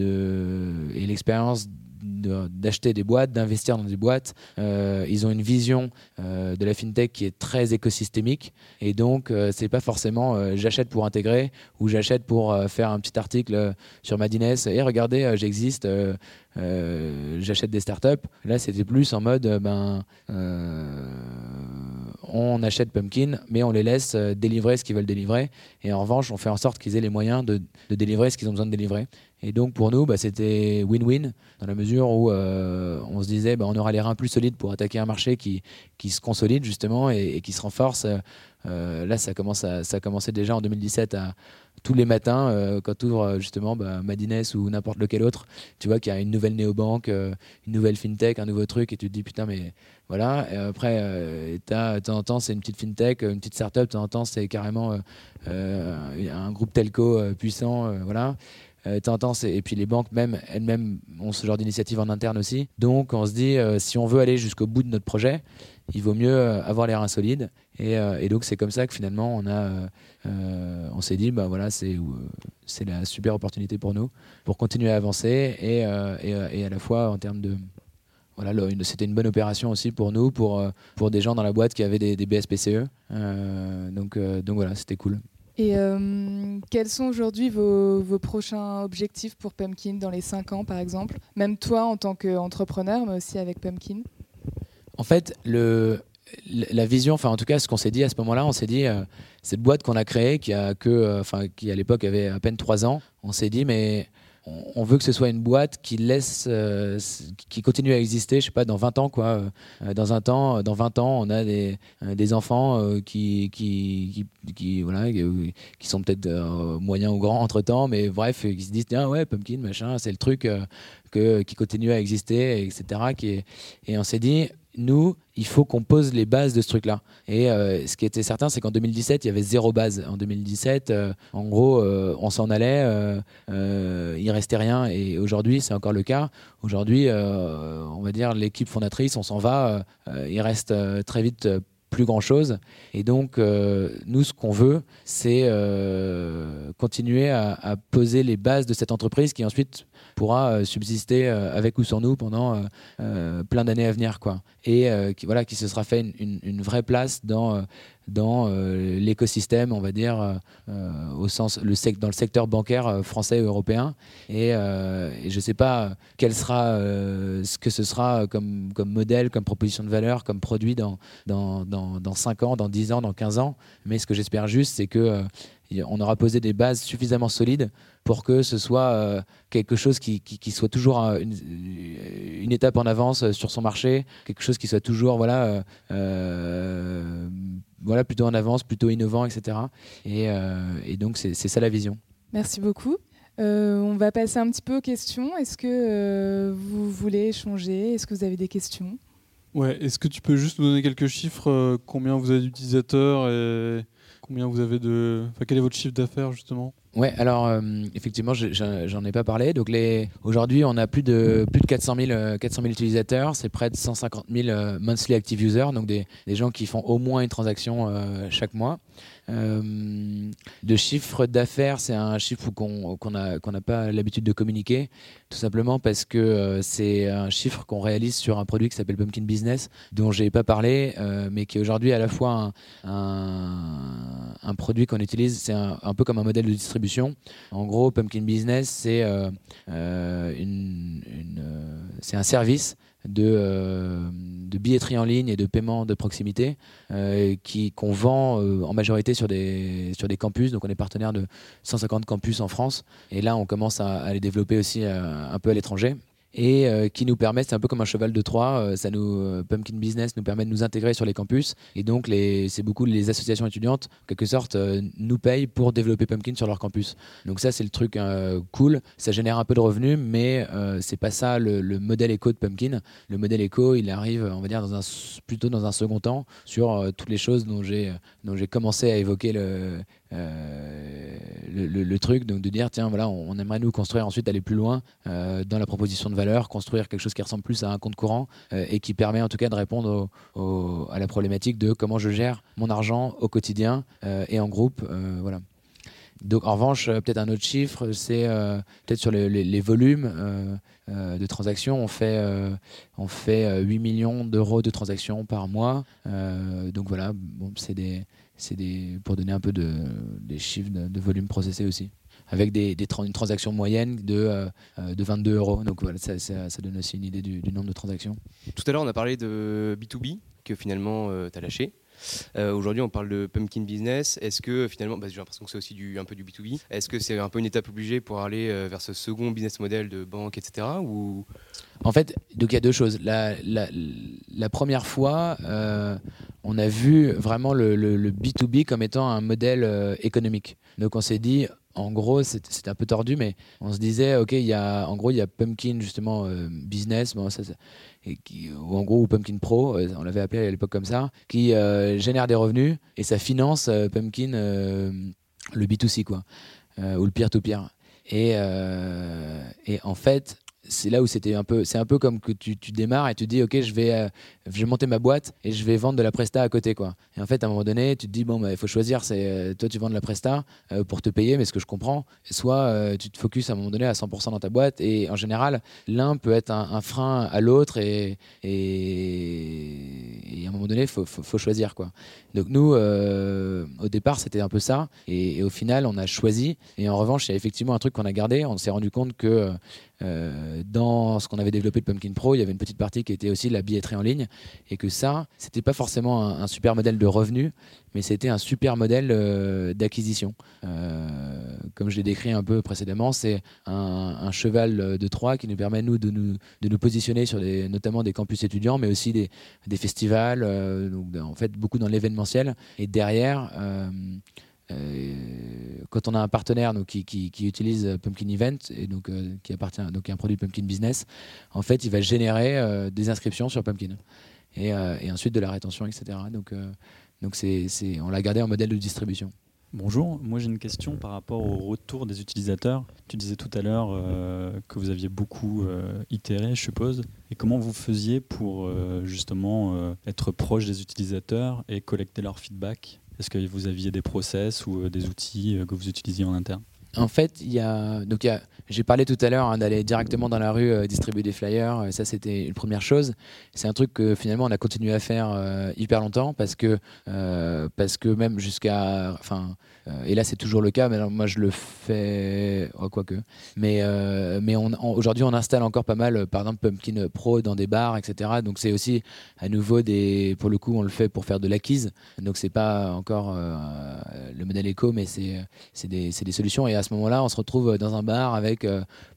et l'expérience d'acheter des boîtes, d'investir dans des boîtes. Euh, ils ont une vision euh, de la fintech qui est très écosystémique et donc euh, c'est pas forcément j'achète pour intégrer ou j'achète pour faire un petit article sur Madines et regardez j'existe j'achète des startups. Là c'était plus en mode ben on achète Pumpkin, mais on les laisse délivrer ce qu'ils veulent délivrer. Et en revanche, on fait en sorte qu'ils aient les moyens de, délivrer ce qu'ils ont besoin de délivrer. Et donc pour nous, bah, c'était win-win dans la mesure où euh, on se disait bah, on aura les reins plus solides pour attaquer un marché qui, se consolide justement et, qui se renforce. Euh, là, ça, commence à, ça a commencé déjà en 2017 à tous les matins euh, quand tu ouvres justement bah, Madines ou n'importe lequel autre, tu vois qu'il y a une nouvelle néobanque, une nouvelle fintech, un nouveau truc et tu te dis putain mais voilà. Et après, de temps en temps c'est une petite fintech, une petite startup, de temps en temps c'est carrément un groupe telco puissant, voilà. Euh, et puis les banques même elles-mêmes ont ce genre d'initiative en interne aussi. Donc on se dit euh, si on veut aller jusqu'au bout de notre projet, il vaut mieux euh, avoir les reins solides. Et, donc c'est comme ça que finalement on a, on s'est dit bah voilà c'est c'est la super opportunité pour nous pour continuer à avancer et, et, à la fois en termes de voilà, c'était une bonne opération aussi pour nous, pour, pour des gens dans la boîte qui avaient des, BSPCE. donc, donc voilà, c'était cool. Et euh, quels sont aujourd'hui vos, prochains objectifs pour Pumpkin dans les 5 ans, par exemple? Même toi, en tant qu'entrepreneur, mais aussi avec Pumpkin? En fait, la vision, enfin en tout cas, ce qu'on s'est dit à ce moment-là, on s'est dit, euh, cette boîte qu'on a créée, qui, a que, euh, qui à l'époque avait à peine 3 ans, on s'est dit, mais on veut que ce soit une boîte qui laisse, euh, qui continue à exister, je sais pas, dans 20 ans, quoi. Dans un temps, dans 20 ans, on a des, enfants qui, qui, qui, voilà, qui sont peut-être moyens ou grands entre temps, mais bref, qui se disent, tiens, ouais, Pumpkin, machin, c'est le truc que, qui continue à exister, etc. Et on s'est dit, nous, il faut qu'on pose les bases de ce truc-là. Et euh, ce qui était certain, c'est qu'en 2017, il y avait zéro base. En 2017, euh, en gros, euh, on s'en allait, il restait rien. Et aujourd'hui, c'est encore le cas. Aujourd'hui, on va dire l'équipe fondatrice, on s'en va, il reste très vite plus grand chose. Et donc, nous, ce qu'on veut, c'est continuer à, poser les bases de cette entreprise qui ensuite pourra euh, subsister euh, avec ou sans nous pendant euh, plein d'années à venir. Quoi. Et qui, voilà, qui se sera fait une, vraie place dans, dans l'écosystème, on va dire, au sens, le dans le secteur bancaire français et européen. Et, je ne sais pas quel sera, ce que ce sera comme, modèle, comme proposition de valeur, comme produit dans, dans, dans, dans 5 ans, dans 10 ans, dans 15 ans. Mais ce que j'espère juste, c'est que on aura posé des bases suffisamment solides pour que ce soit euh, quelque chose qui, soit toujours euh, une, étape en avance euh, sur son marché, quelque chose qui soit toujours voilà, voilà plutôt en avance, plutôt innovant, etc. Et, donc c'est ça la vision. Merci beaucoup. on va passer un petit peu aux questions. Est-ce que vous voulez échanger? Est-ce que vous avez des questions? Ouais, est-ce que tu peux juste nous donner quelques chiffres Combien vous avez d'utilisateurs et Combien vous avez de. Enfin, quel est votre chiffre d'affaires justement? Ouais, alors euh, effectivement, j'en ai pas parlé. Donc les, aujourd'hui, on a plus de plus de 400 000, 400 000 utilisateurs. C'est près de 150 000 euh, monthly active users, donc des, des, gens qui font au moins une transaction euh, chaque mois. Euh, de chiffre d'affaires, c'est un chiffre qu'on n'a pas l'habitude de communiquer, tout simplement parce que euh, c'est un chiffre qu'on réalise sur un produit qui s'appelle Pumpkin Business, dont j'ai pas parlé, euh, mais qui est aujourd'hui à la fois un, produit qu'on utilise, c'est un, peu comme un modèle de distribution. En gros, Pumpkin Business, c'est c'est un service de, euh, de, billetterie en ligne et de paiement de proximité euh, qui, qu'on vend euh, en majorité sur des, sur des campus. Donc on est partenaire de 150 campus en France. Et là, on commence à, à les développer aussi un peu à l'étranger et euh, qui nous permet, c'est un peu comme un cheval de Troie, euh, ça nous, euh, Pumpkin Business nous permet de nous intégrer sur les campus et donc c'est beaucoup les associations étudiantes, en quelque sorte, nous payent pour développer Pumpkin sur leur campus. Donc ça c'est le truc cool, ça génère un peu de revenus, mais c'est pas ça le, modèle éco de Pumpkin. Le modèle éco, il arrive, on va dire, plutôt dans un second temps sur toutes les choses dont j'ai commencé à évoquer le, euh, le, truc donc de dire tiens voilà on, aimerait nous construire ensuite aller plus loin euh, dans la proposition de valeur construire quelque chose qui ressemble plus à un compte courant euh, et qui permet en tout cas de répondre à la problématique de comment je gère mon argent au quotidien et en groupe voilà. Donc en revanche peut-être un autre chiffre c'est peut-être sur les, volumes de transactions on fait on fait 8 millions d'euros de transactions par mois donc voilà bon c'est des c'est pour donner un peu de, des chiffres de, volume processé aussi avec des, des une transaction moyenne de, euh, de 22 euros. Donc voilà, ça, ça, donne aussi une idée du, nombre de transactions. Tout à l'heure, on a parlé de B2B que finalement euh, tu as lâché. Aujourd'hui, on parle de pumpkin business. Est-ce que finalement, bah, j'ai l'impression que c'est aussi un peu du B2B. Est-ce que c'est un peu une étape obligée pour aller vers ce second business model de banque, etc. En fait, donc il y a deux choses. La, première fois, on a vu vraiment le, le, B2B comme étant un modèle économique. Donc on s'est dit, en gros, c'était un peu tordu, mais on se disait, ok, il y a, en gros, il y a Pumpkin justement euh, business, ou en gros, ou Pumpkin Pro, euh, on l'avait appelé à l'époque comme ça, qui euh, génère des revenus et ça finance Pumpkin le B2C quoi, ou le peer-to-peer. Et, et en fait, c'est là où c'était un peu, c'est un peu comme que tu, tu, démarres et tu dis, ok, je vais, euh, je vais monter ma boîte et je vais vendre de la presta à côté, quoi. Et en fait, à un moment donné, tu te dis, bon, bah, il faut choisir, c'est euh, toi, tu vends de la presta euh, pour te payer, mais ce que je comprends, soit tu te focuses à un moment donné à 100% dans ta boîte et en général, l'un peut être un, frein à l'autre et, et, à un moment donné, il faut, faut, choisir, quoi. Donc nous, au départ, c'était un peu ça et, au final, on a choisi. Et en revanche, il y a effectivement un truc qu'on a gardé. On s'est rendu compte que euh, dans ce qu'on avait développé de Pumpkin Pro, il y avait une petite partie qui était aussi la billetterie en ligne, et que ça, c'était pas forcément un, super modèle de revenu, mais c'était un super modèle euh, d'acquisition. Euh, comme je l'ai décrit un peu précédemment, c'est un, cheval de Troie qui nous permet nous de nous, de nous positionner sur des, notamment des campus étudiants, mais aussi des, festivals, donc, en fait beaucoup dans l'événementiel, et derrière euh, quand on a un partenaire donc, qui, utilise Pumpkin Event et donc euh, qui appartient donc un produit Pumpkin Business, en fait, il va générer euh, des inscriptions sur Pumpkin et, et, ensuite de la rétention, etc. Donc, donc c'est, on l'a gardé en modèle de distribution. Bonjour, moi j'ai une question par rapport au retour des utilisateurs. Tu disais tout à l'heure que vous aviez beaucoup itéré, je suppose. Et comment vous faisiez pour justement être proche des utilisateurs et collecter leur feedback est-ce que vous aviez des process ou euh, des outils euh, que vous utilisiez en interne? En fait, il y a donc j'ai parlé tout à l'heure hein, d'aller directement dans la rue euh, distribuer des flyers. ça, c'était une première chose. C'est un truc que finalement on a continué à faire hyper longtemps parce que parce que même jusqu'à euh, et là, c'est toujours le cas. Mais moi, je le fais, oh, quoique. Mais, euh, mais aujourd'hui, on installe encore pas mal, par exemple, Pumpkin Pro dans des bars, etc. Donc, c'est aussi à nouveau des. Pour le coup, on le fait pour faire de l'acquise. Donc, c'est pas encore euh, le modèle éco, mais c'est, c'est, des, c'est des solutions. Et à ce moment-là, on se retrouve dans un bar avec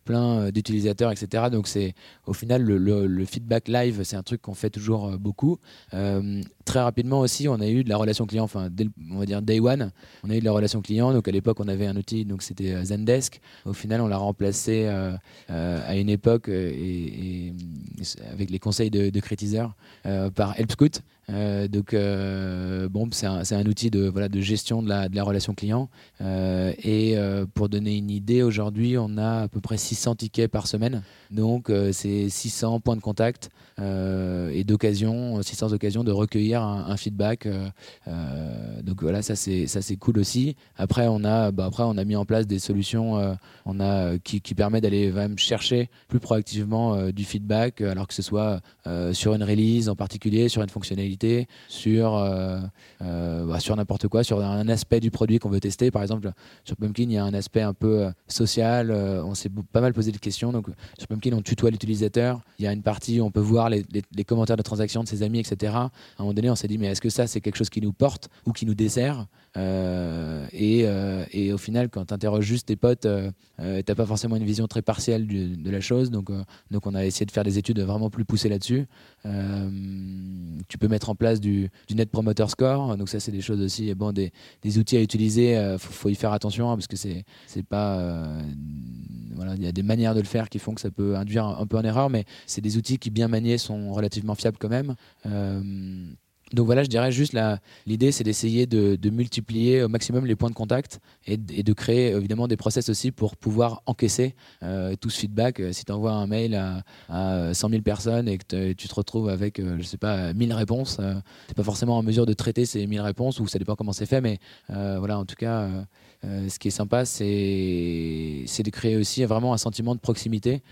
plein euh, d'utilisateurs, etc. Donc c'est au final le, feedback live, c'est un truc qu'on fait toujours euh, beaucoup. Euh, très rapidement aussi, on a eu de la relation client, enfin on va dire day one, on a eu de la relation client. Donc à l'époque, on avait un outil, donc c'était Zendesk. Au final, on l'a remplacé à une époque avec les conseils de, de Critiseur par HelpScout. Euh, donc, euh, bon, c'est un, un, outil de, voilà, de gestion de la, de la relation client. Euh, et pour donner une idée, aujourd'hui, on a à peu près 600 tickets par semaine. Donc, c'est 600 points de contact et d'occasion, 600 occasions de recueillir un, feedback. donc, voilà, ça c'est, cool aussi. Après, on a, bah, après, on a mis en place des solutions on a, qui, qui permet d'aller chercher plus proactivement du feedback, alors que ce soit sur une release en particulier, sur une fonctionnalité sur, euh, euh, bah, sur n'importe quoi, sur un aspect du produit qu'on veut tester. Par exemple, sur Pumpkin, il y a un aspect un peu euh, social. on s'est pas mal posé des questions. Donc, sur Pumpkin, on tutoie l'utilisateur. Il y a une partie où on peut voir les, commentaires de transactions de ses amis, etc. À un moment donné, on s'est dit, mais est-ce que ça, c'est quelque chose qui nous porte ou qui nous dessert? Et, et, au final, quand tu interroges juste tes potes, tu n'as pas forcément une vision très partielle de la chose. Donc, donc, on a essayé de faire des études vraiment plus poussées là-dessus. tu peux mettre en place du, Net Promoter Score. Donc ça, c'est des choses aussi, bon, des, des outils à utiliser. Il euh, faut, y faire attention hein, parce que c'est pas euh, voilà, il y a des manières de le faire qui font que ça peut induire un, peu en erreur, mais c'est des outils qui bien maniés sont relativement fiables quand même. Euh, donc voilà, je dirais juste l'idée, c'est d'essayer de, multiplier au maximum les points de contact et, de créer évidemment des process aussi pour pouvoir encaisser euh, tout ce feedback. Euh, si tu envoies un mail à, 100 000 personnes et que tu te retrouves avec, euh, je sais pas, 1000 réponses, tu n'es pas forcément en mesure de traiter ces 1000 réponses ou ça dépend comment c'est fait, mais voilà, en tout cas, ce qui est sympa, c'est de créer aussi vraiment un sentiment de proximité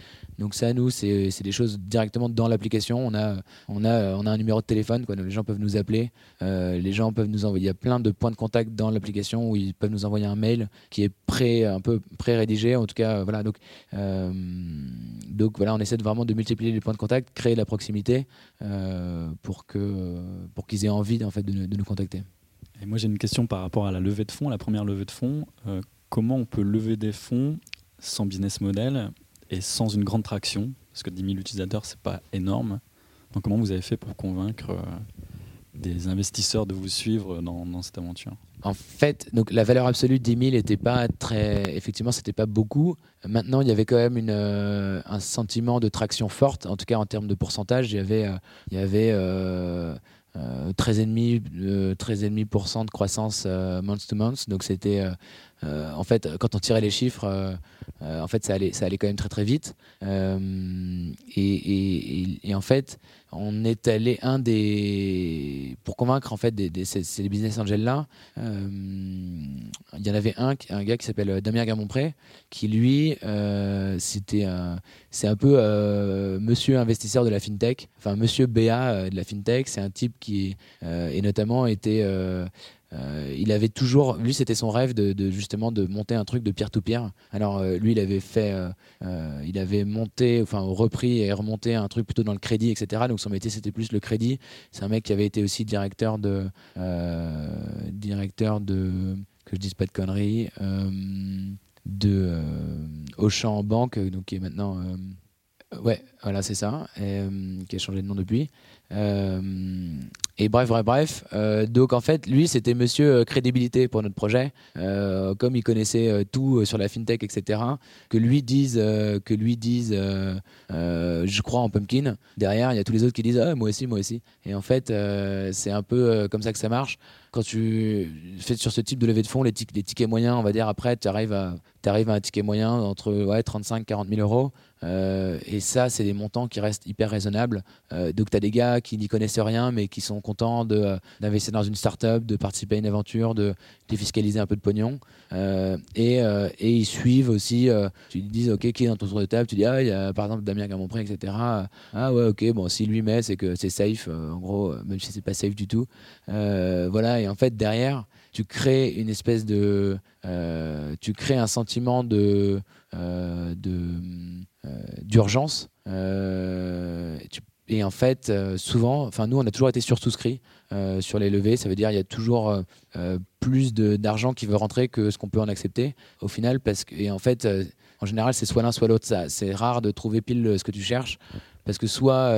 donc ça, nous, c'est des choses directement dans l'application. On a, un numéro de téléphone, les gens peuvent nous appeler. les gens peuvent nous envoyer. Il y a plein de points de contact dans l'application où ils peuvent nous envoyer un mail qui est pré, un peu pré-rédigé. En tout cas, voilà. Donc, donc voilà, on essaie de vraiment de multiplier les points de contact, créer la proximité pour qu'ils aient envie en fait de nous contacter. Et moi j'ai une question par rapport à la levée de fonds, la première levée de fonds. comment on peut lever des fonds sans business model et sans une grande traction, parce que 10 000 utilisateurs, c'est pas énorme. Donc comment vous avez fait pour convaincre euh, des investisseurs de vous suivre dans, cette aventure? En fait, donc la valeur absolue de 10 000 n'était pas très, effectivement, c'était pas beaucoup. Maintenant, il y avait quand même euh, un sentiment de traction forte, en tout cas en termes de pourcentage. Euh, il y avait 13,5% 13 de croissance month to month. Donc c'était euh, en fait, quand on tirait les chiffres, euh, euh, en fait, ça allait, ça allait quand même très très vite. Et, en fait, on est allé un des pour convaincre en fait des, ces, business angels là. Il y en avait un, un gars qui s'appelle Damien Gamonpré, qui lui, c'était c'est un peu Monsieur investisseur de la fintech, enfin Monsieur BA de la fintech. C'est un type qui est notamment été euh, il avait toujours, lui, c'était son rêve de, justement de monter un truc de pierre to pierre. Alors euh, lui, il avait fait, euh, il avait monté, enfin repris et remonté un truc plutôt dans le crédit, etc. Donc son métier c'était plus le crédit. C'est un mec qui avait été aussi directeur de, directeur de, que je dise pas de conneries, de Auchan en banque, donc qui est maintenant Ouais, voilà, c'est ça, qui a changé de nom depuis. Et bref, bref, bref. Euh, donc en fait, lui, c'était monsieur euh, crédibilité pour notre projet. Euh, comme il connaissait tout sur la fintech, etc. Que lui dise, que lui dise, je crois en Pumpkin. Derrière, il y a tous les autres qui disent, ah, moi aussi, moi aussi. Et en fait, c'est un peu comme ça que ça marche. Quand tu fais sur ce type de levée de fonds, les, tickets moyens, on va dire après, tu arrives à, arrives à un ticket moyen entre ouais, 35 40 000 euros. Et ça, c'est des montants qui restent hyper raisonnables. donc, tu as des gars qui n'y connaissent rien, mais qui sont content euh, d'investir dans une start-up, de participer à une aventure, de défiscaliser un peu de pognon. Euh, et, euh, et, ils suivent aussi, tu dis, OK, qui est dans ton tour de table? Tu dis, ah, il y a par exemple Damien Gamonpré, etc. Ah ouais, OK, bon, si lui met, c'est que c'est safe, en gros, même si c'est pas safe du tout. voilà, et en fait, derrière, tu crées une espèce de. tu crées un sentiment de. D'urgence. tu et en fait, euh, souvent, enfin nous, on a toujours été sursouscrits euh, sur les levées. Ça veut dire qu'il y a toujours euh, plus d'argent qui veut rentrer que ce qu'on peut en accepter au final. Parce que, et en fait, en général, c'est soit l'un, soit l'autre. C'est rare de trouver pile ce que tu cherches. Parce que soit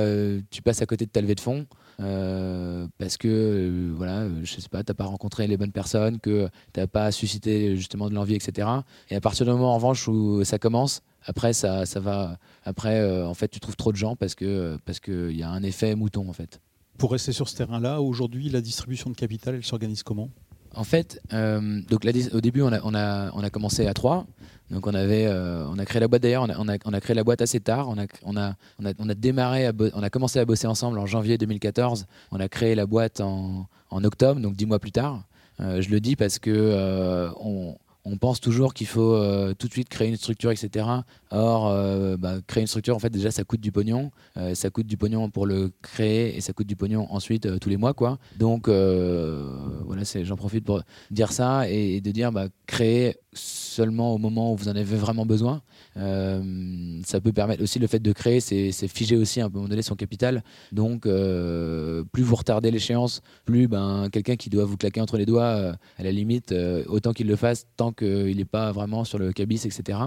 tu passes à côté de ta levée de fonds, parce que voilà, je sais pas, t'as pas rencontré les bonnes personnes, que t'as pas suscité justement de l'envie, etc. Et à partir du moment en revanche où ça commence, après, ça, ça va. Après, euh, en fait, tu trouves trop de gens parce que parce qu'il y a un effet mouton, en fait. Pour rester sur ce terrain-là, aujourd'hui, la distribution de capital, elle s'organise comment? En fait, euh, donc au début, on a, on, a, on a commencé à trois. Donc on avait, euh, on a créé la boîte d'ailleurs, on a, on a, créé la boîte assez tard. On a, on a, on a, démarré, on a commencé à bosser ensemble en janvier 2014. On a créé la boîte en, en octobre, donc dix mois plus tard. je le dis parce que on, on pense toujours qu'il faut euh, tout de suite créer une structure, etc. Or, euh, bah, créer une structure, en fait, déjà, ça coûte du pognon. Euh, ça coûte du pognon pour le créer et ça coûte du pognon ensuite tous les mois, quoi. Donc, voilà, j'en profite pour dire ça et, de dire, bah, créer seulement au moment où vous en avez vraiment besoin. Euh, ça peut permettre aussi le fait de créer, c'est figer aussi un moment donné son capital. Donc, euh, plus vous retardez l'échéance, plus ben, quelqu'un qui doit vous claquer entre les doigts, euh, à la limite, autant qu'il le fasse tant qu'il n'est pas vraiment sur le cabis, etc.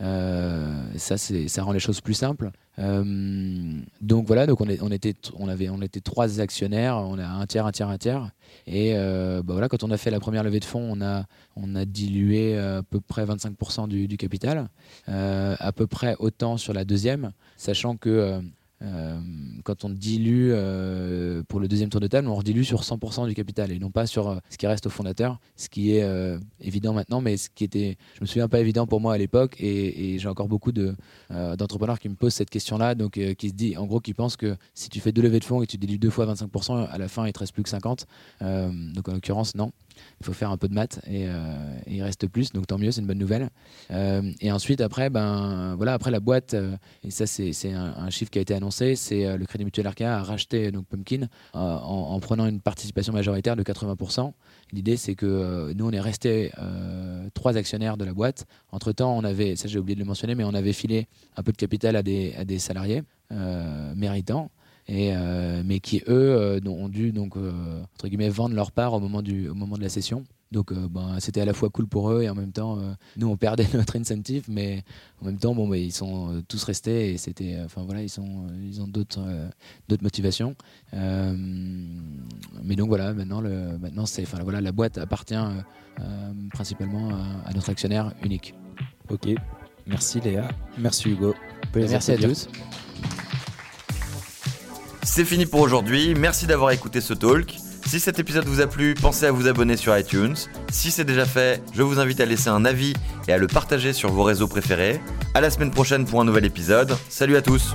ça, ça rend les choses plus simples. Euh, donc voilà, donc on, était, on, avait, on était trois actionnaires, on a un tiers, un tiers, un tiers. Et euh, bah voilà, quand on a fait la première levée de fonds, on a, on a dilué à peu près 25% du, capital, euh, à peu près autant sur la deuxième, sachant que euh, quand on dilue euh, pour le deuxième tour de table, on redilue sur 100% du capital et non pas sur euh, ce qui reste au fondateur, ce qui est évident maintenant, mais ce qui était, je me souviens pas évident pour moi à l'époque et, j'ai encore beaucoup d'entrepreneurs qui me posent cette question-là, donc qui se dit, en gros, qui pensent que si tu fais deux levées de fonds et tu dilues deux fois 25%, à la fin il te reste plus que 50. donc en l'occurrence, non il faut faire un peu de maths et, il reste plus, donc tant mieux, c'est une bonne nouvelle. Et ensuite, après, ben, voilà, après la boîte, et ça c'est un, chiffre qui a été annoncé c'est le Crédit Mutuel Arca a racheté donc Pumpkin en, prenant une participation majoritaire de 80%. L'idée, c'est que nous, on est resté trois actionnaires de la boîte. Entre-temps, on avait, ça j'ai oublié de le mentionner, mais on avait filé un peu de capital à des, à des salariés méritants. Et, mais qui eux ont dû donc entre guillemets vendre leur part au moment du au moment de la session donc euh, ben, c'était à la fois cool pour eux et en même temps, euh, nous on perdait notre incentive, mais en même temps, bon, bah, ils sont euh, tous restés et c'était, enfin voilà, ils sont, ils ont d'autres, d'autres motivations. mais donc voilà, maintenant, le, maintenant c'est, enfin voilà, la boîte appartient principalement à, notre actionnaire unique. Ok, merci Léa, merci Hugo. Merci à tous. C'est fini pour aujourd'hui. Merci d'avoir écouté ce talk. Si cet épisode vous a plu, pensez à vous abonner sur iTunes. Si c'est déjà fait, je vous invite à laisser un avis et à le partager sur vos réseaux préférés. À la semaine prochaine pour un nouvel épisode. Salut à tous!